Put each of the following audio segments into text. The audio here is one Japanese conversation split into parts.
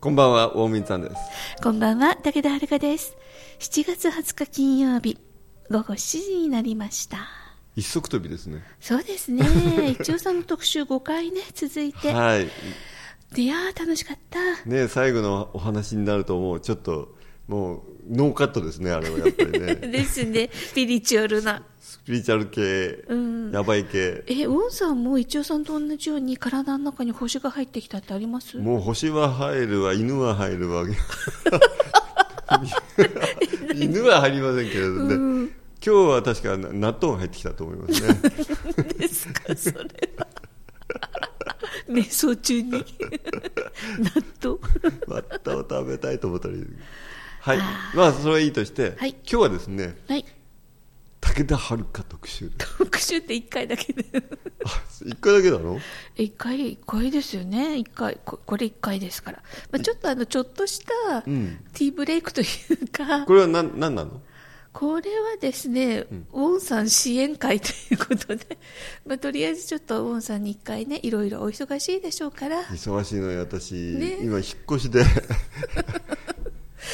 こんばんはウォーミンさんです。こんばんは武田遥です。7月20日金曜日午後7時になりました。一足飛びですね。そうですね。一応さんの特集5回ね続いて、はい。い、やー楽しかった。ね最後のお話になるともう。ちょっともうノーカットですねあれはやっぱりね。ですね。スピリチュアルな。スピリチュアル系、ん。やばい系。えウォンさんも一応さんと同じように体の中に星が入ってきたってあります？もう星は入るわ犬は入るわ。犬は入りませんけれどね、今日は確か納豆が入ってきたと思いますね。ですかそれは。瞑想中に。納豆？バッタを食べたいと思ったりはい。まあそれはいいとして、はい。今日はですねはい。武田遥特集特集って1回だけで。あ一回だけなの1回1回ですよね。1回ここれ1回ですから、まあ、ちょっとあのちょっとしたん。ティーブレイクというか、これは何何なの？これはですね、ウォンさん支援会ということで、まあ、とりあえずちょっとウォンさんに1回ねいろいろお忙しいでしょうから。忙しいのよ私、ね。今引っ越しで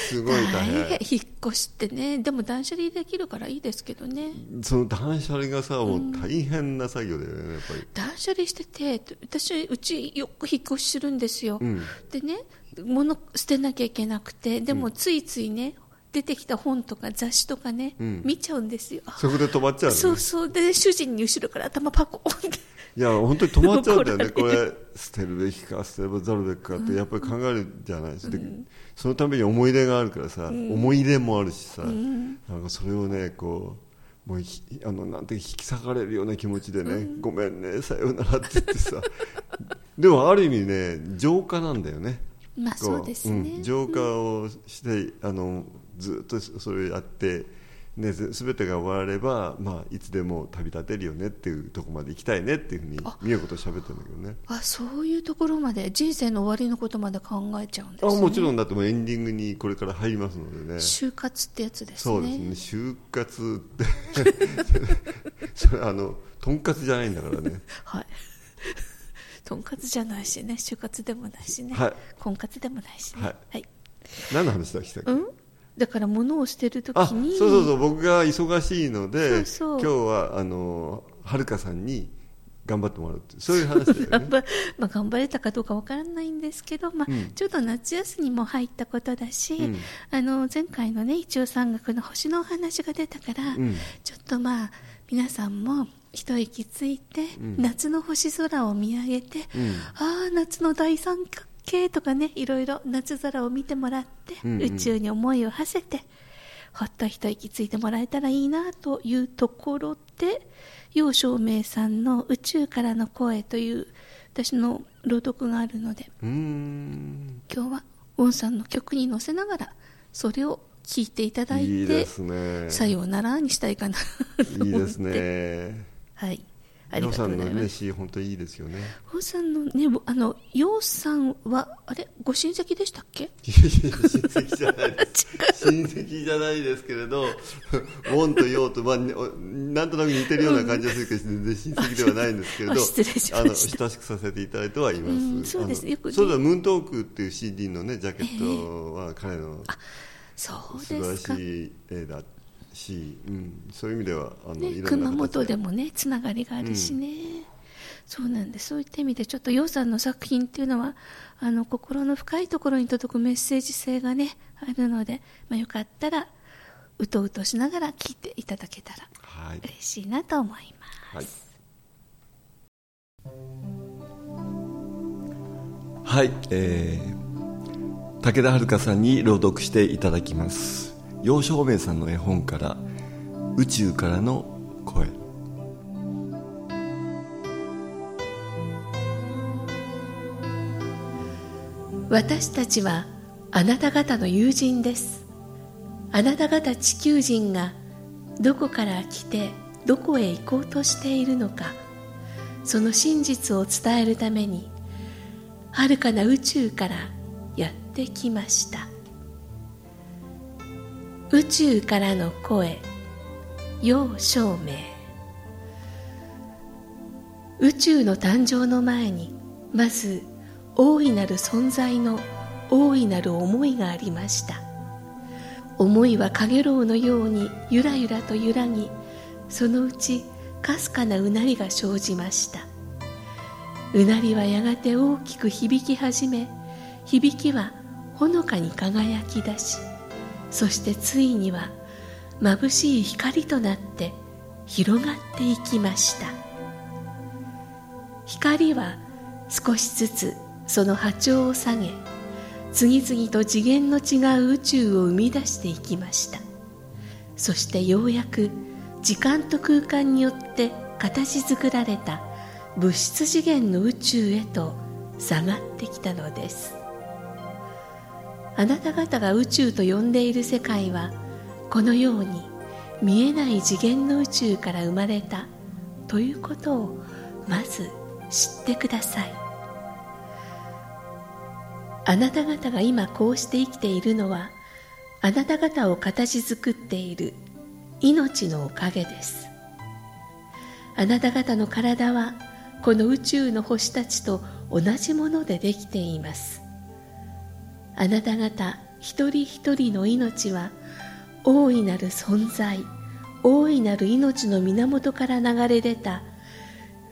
すごい大変。引っ越しってね。でも断捨離できるからいいですけどね。その断捨離がさもう大変な作業だよねやっぱり。断捨離してて私うちよく引っ越しするんですよ、ん。でね物捨てなきゃいけなくてでもついついね出てきた本とか雑誌とかね、ん。見ちゃうんですよ。そこで止まっちゃうのね。そうそう。で主人に後ろから頭パコンって。いや本当に止まっちゃうんだよね。これ捨てるべきか捨てざるべきかってやっぱり考えるじゃないですか、でそのために思い出があるからさ、思い出もあるしさ、なんかそれをねこうもうひあのなんて引き裂かれるような気持ちでね、ごめんねさようならって言ってさ。でもある意味ね浄化なんだよね。まあこそうですね。ん。浄化をして、あのずっとそれをやって、ね、ぜ全てが終われば、まあ、いつでも旅立てるよねっていうところまで行きたいねっていうふうに美代子と喋ってるんだけどね。あそういうところまで人生の終わりのことまで考えちゃうんですね。あもちろんだってもうエンディングにこれから入りますのでね。就活ってやつですね。そうですね。就活って それあのとんかつじゃないんだからね。はい。とんかつじゃないしね。就活でもないしね、はい。婚活でもないしね。はい。はい、何の話だっけ？うん？だから物を捨てるときあそうにそうそう。僕が忙しいので今日はあのはるかさんに頑張ってもらうってそういう話だよね。頑張まあ、頑張れたかどうかわからないんですけど、まあうん。ちょうど夏休みも入ったことだし、うん。あの前回のね一応山岳の星のお話が出たから、うん。ちょっとまあ皆さんも一息ついて、ん。夏の星空を見上げて、うん。ああ夏の大三角形とかねいろいろ夏空を見てもらって、うんうん。宇宙に思いを馳せてほっと一息ついてもらえたらいいなというところで楊照明さんの「宇宙からの声」という私の朗読があるので今日はウォンさんの曲に乗せながらそれを聴いていただいていいね。さようならにしたいかなと思って。いいですね。はいありがとヨウさうんのね詩本当にいいですよね。ウォンさんのねあの楊さんはあれ？ご親戚でしたっけ？親戚じゃない。です親戚じゃないですけれどウォンとヨウと、まあ、なんとなく似てるような感じがするけど全然親戚ではないんですけれど あ失礼しました。あの親しくさせていただいてはいます、うんそうです。よくねそうだムーントークっていう CD のねジャケットは彼の素晴らしい絵だし、うん、そういう意味ではあの、ね熊形本でもねつながりがあるしね、そうなんです。そういった意味でちょっと楊さんの作品っていうのはあの心の深いところに届くメッセージ性がねあるので、まあ、よかったらうとうとしながら聴いていただけたらはい。嬉しいなと思います、はい。はい、えー、武田遥さんに朗読していただきます楊照明さんの絵本から「宇宙からの声」私たちはあなた方の友人です。あなた方地球人がどこから来てどこへ行こうとしているのか。その真実を伝えるために遥かな宇宙からやってきました。宇宙からの声。陽照明。宇宙の誕生の前にまず大いなる存在の大いなる思いがありました。思いはかげろうのようにゆらゆらと揺らぎそのうちかすかなうなりが生じました。うなりはやがて大きく響き始め響きはほのかに輝き出しそしてついには眩しい光となって広がっていきました。光は少しずつその波長を下げ次々と次元の違う宇宙を生み出していきました。そしてようやく時間と空間によって形作られた物質次元の宇宙へと下がってきたのです。あなた方が宇宙と呼んでいる世界はこのように見えない次元の宇宙から生まれたということをまず知ってください。あなた方が今こうして生きているのはあなた方を形作っている命のおかげです。あなた方の体はこの宇宙の星たちと同じものでできています。あなた方一人一人の命は大いなる存在大いなる命の源から流れ出た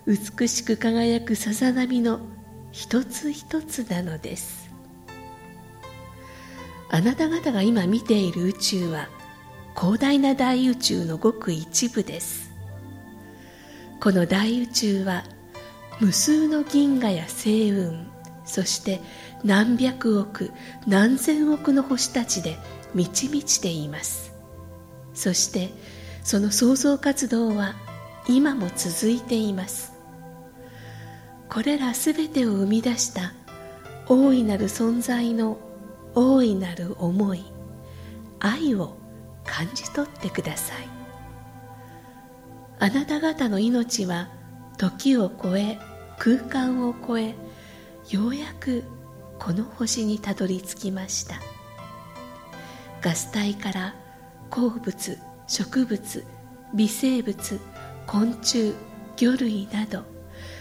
美しく輝くさざ波の一つ一つなのです。あなた方が今見ている宇宙は広大な大宇宙のごく一部です。この大宇宙は無数の銀河や星雲そして何百億何千億の星たちで満ち満ちています。そしてその創造活動は今も続いています。これらすべてを生み出した大いなる存在の大いなる思い愛を感じ取ってください。あなた方の命は時を超え空間を超えようやくこの星にたどり着きました。ガス体から鉱物植物微生物昆虫魚類など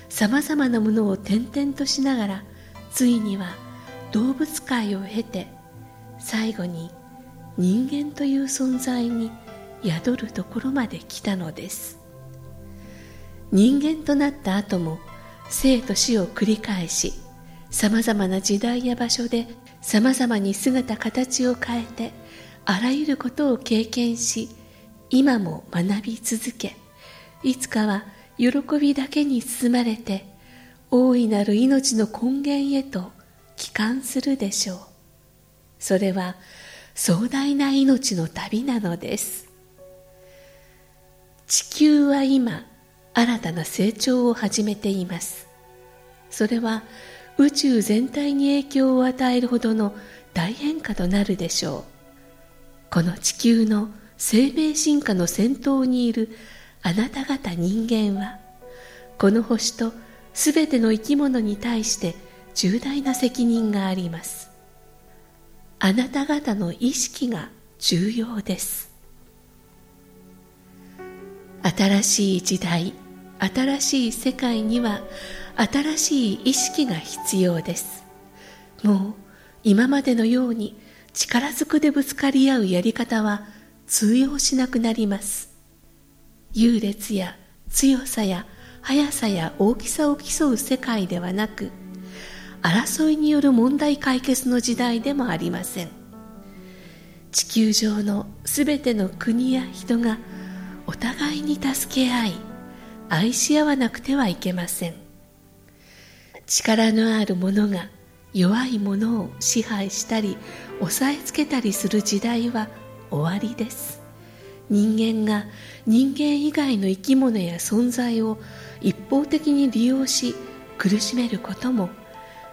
さまざまなものを転々としながらついには動物界を経て最後に人間という存在に宿るところまで来たのです。人間となった後も生と死を繰り返しさまざまな時代や場所でさまざまに姿形を変えてあらゆることを経験し今も学び続けいつかは喜びだけに包まれて大いなる命の根源へと帰還するでしょう。それは壮大な命の旅なのです。地球は今新たな成長を始めています。それは宇宙全体に影響を与えるほどの大変化となるでしょう。この地球の生命進化の先頭にいるあなた方人間はこの星とすべての生き物に対して重大な責任があります。あなた方の意識が重要です。新しい時代新しい世界には新しい意識が必要です。もう今までのように力ずくでぶつかり合うやり方は通用しなくなります。優劣や強さや速さや大きさを競う世界ではなく争いによる問題解決の時代でもありません。地球上のすべての国や人がお互いに助け合い愛し合わなくてはいけません。力のある者が弱い者を支配したり押さえつけたりする時代は終わりです。人間が人間以外の生き物や存在を一方的に利用し苦しめることも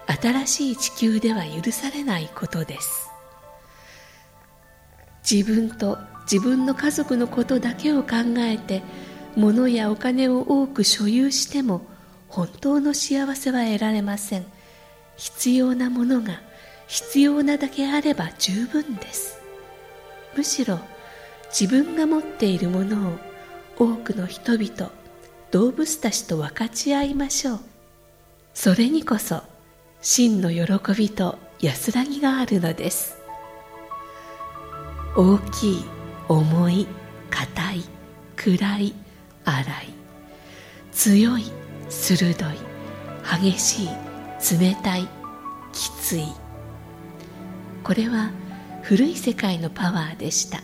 新しい地球では許されないことです。自分と自分の家族のことだけを考えて物やお金を多く所有しても本当の幸せは得られません。必要なものが必要なだけあれば十分です。むしろ自分が持っているものを多くの人々動物たちと分かち合いましょう。それにこそ真の喜びと安らぎがあるのです。大きい重い硬い暗い荒い強い鋭い激しい冷たいきつい。これは古い世界のパワーでした。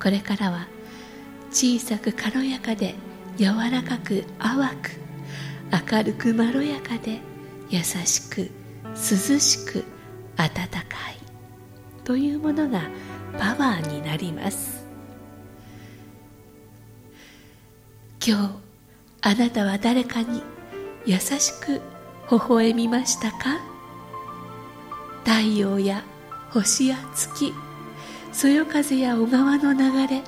これからは小さく軽やかで柔らかく淡く明るくまろやかで優しく涼しく温かい。というものがパワーになります。今日あなたは誰かに優しく微笑みましたか？太陽や星や月そよ風や小川の流れ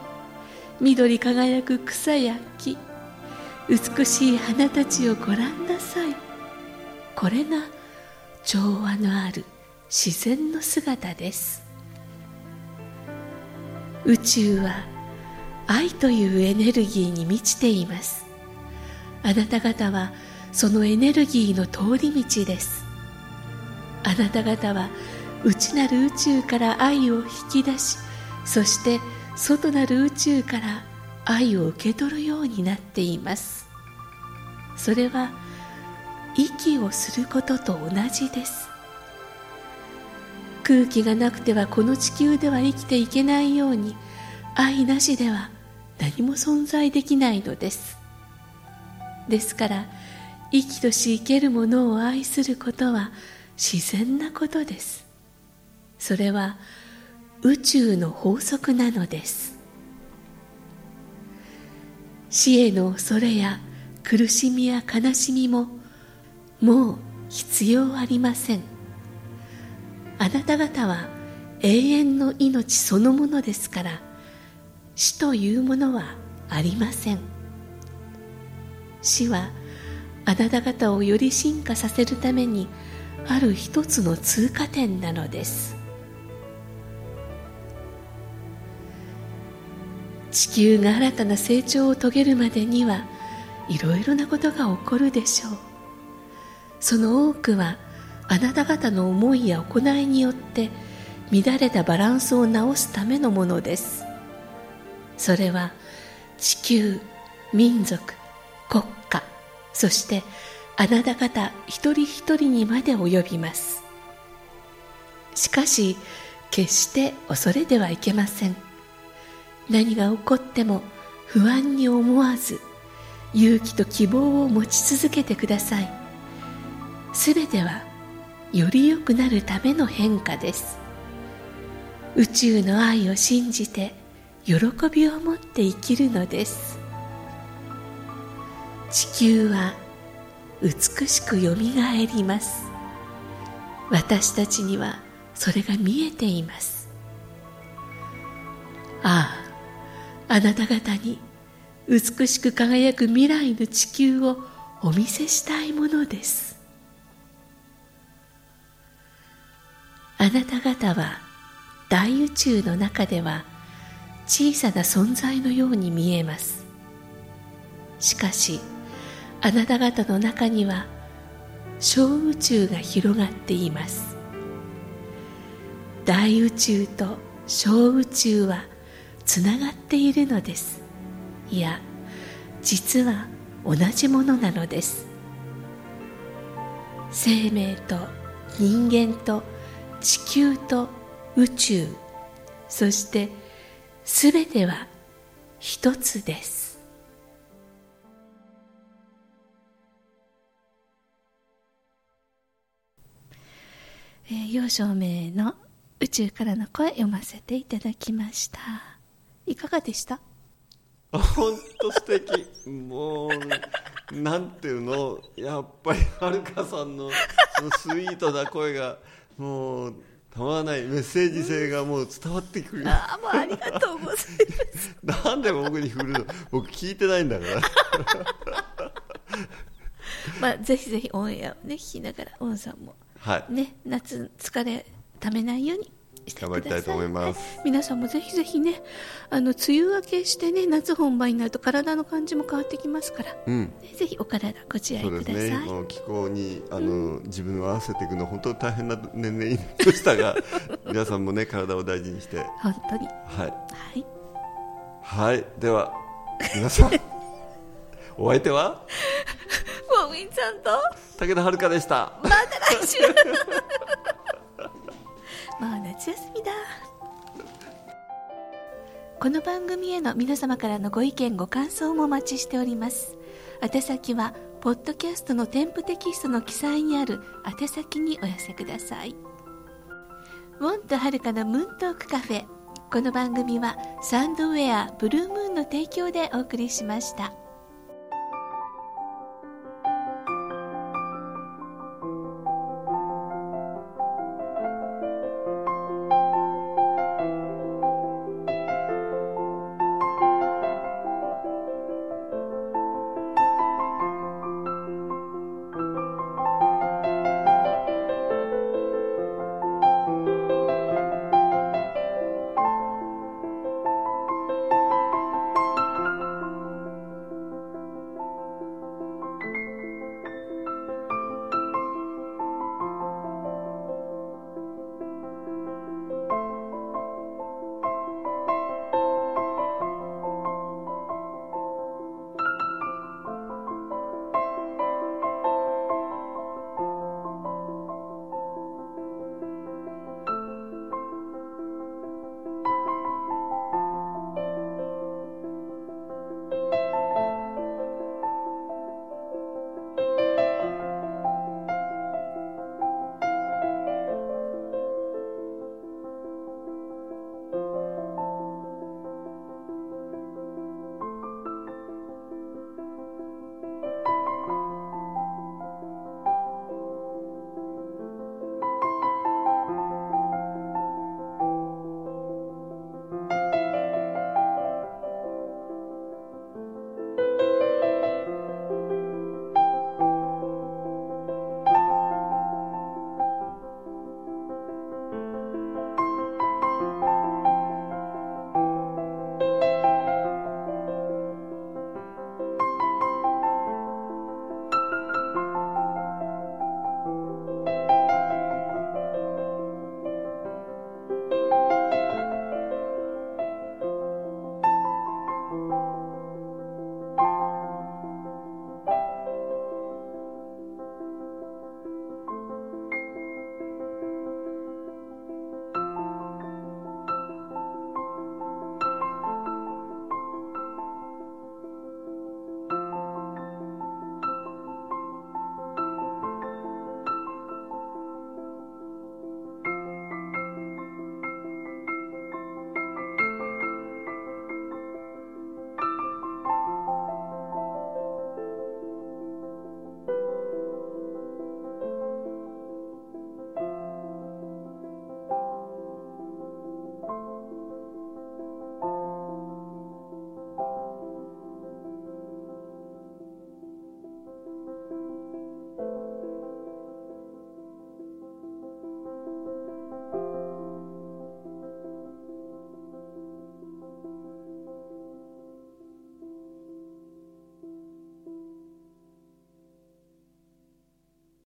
緑輝く草や木美しい花たちをご覧なさい。これが調和のある自然の姿です。宇宙は愛というエネルギーに満ちています。あなた方はそのエネルギーの通り道です。あなた方は内なる宇宙から愛を引き出しそして外なる宇宙から愛を受け取るようになっています。それは息をすることと同じです。空気がなくてはこの地球では生きていけないように愛なしでは何も存在できないのです。ですから生きとし生けるものを愛することは自然なことです。それは宇宙の法則なのです。死への恐れや苦しみや悲しみももう必要ありません。あなた方は永遠の命そのものですから死というものはありません。死はあなた方をより進化させるためにある一つの通過点なのです。地球が新たな成長を遂げるまでにはいろいろなことが起こるでしょう。その多くはあなた方の思いや行いによって乱れたバランスを直すためのものです。それは地球民族国家そしてあなた方一人一人にまで及びます。しかし決して恐れてはいけません。何が起こっても不安に思わず勇気と希望を持ち続けてください。すべてはより良くなるための変化です。宇宙の愛を信じて喜びを持って生きるのです。地球は美しくよみがえります。私たちにはそれが見えています。あああなた方に美しく輝く未来の地球をお見せしたいものです。あなた方は大宇宙の中では小さな存在のように見えます。しかしあなた方の中には小宇宙が広がっています。大宇宙と小宇宙はつながっているのです。いや実は同じものなのです。生命と人間と地球と宇宙そしてすべては一つです。えー、陽照明の宇宙からの声読ませていただきました。いかがでした？本当素敵。もうなんていうの？やっぱりはるかさんのそのスイートな声がもうたまらないメッセージ性がもう伝わってくる、ああもうありがとうございます。なんで僕に振るの？僕聞いてないんだから。まあぜひぜひオンエアをね聞きながらオンさんもはい。ね夏疲れためないようにしてください。頑張りたいと思います。はい。皆さんもぜひぜひねあの梅雨明けしてね夏本番になると体の感じも変わってきますから、うん。ねぜひお体ご自愛そうですください、ね、気候にあの、自分を合わせていくの本当に大変な年齢になりましたが 皆さんもね体を大事にして。は本当に。い。はい。はい。では皆さん。お相手は？もうみんちゃんと武田遥でした。また来週。もう夏休みだ。この番組への皆様からのご意見ご感想もお待ちしております。宛先はポッドキャストの添付テキストの記載にある宛先にお寄せください。ウォンとはるかのムーントークカフェ。この番組はサンドウェアブルームーンの提供でお送りしました。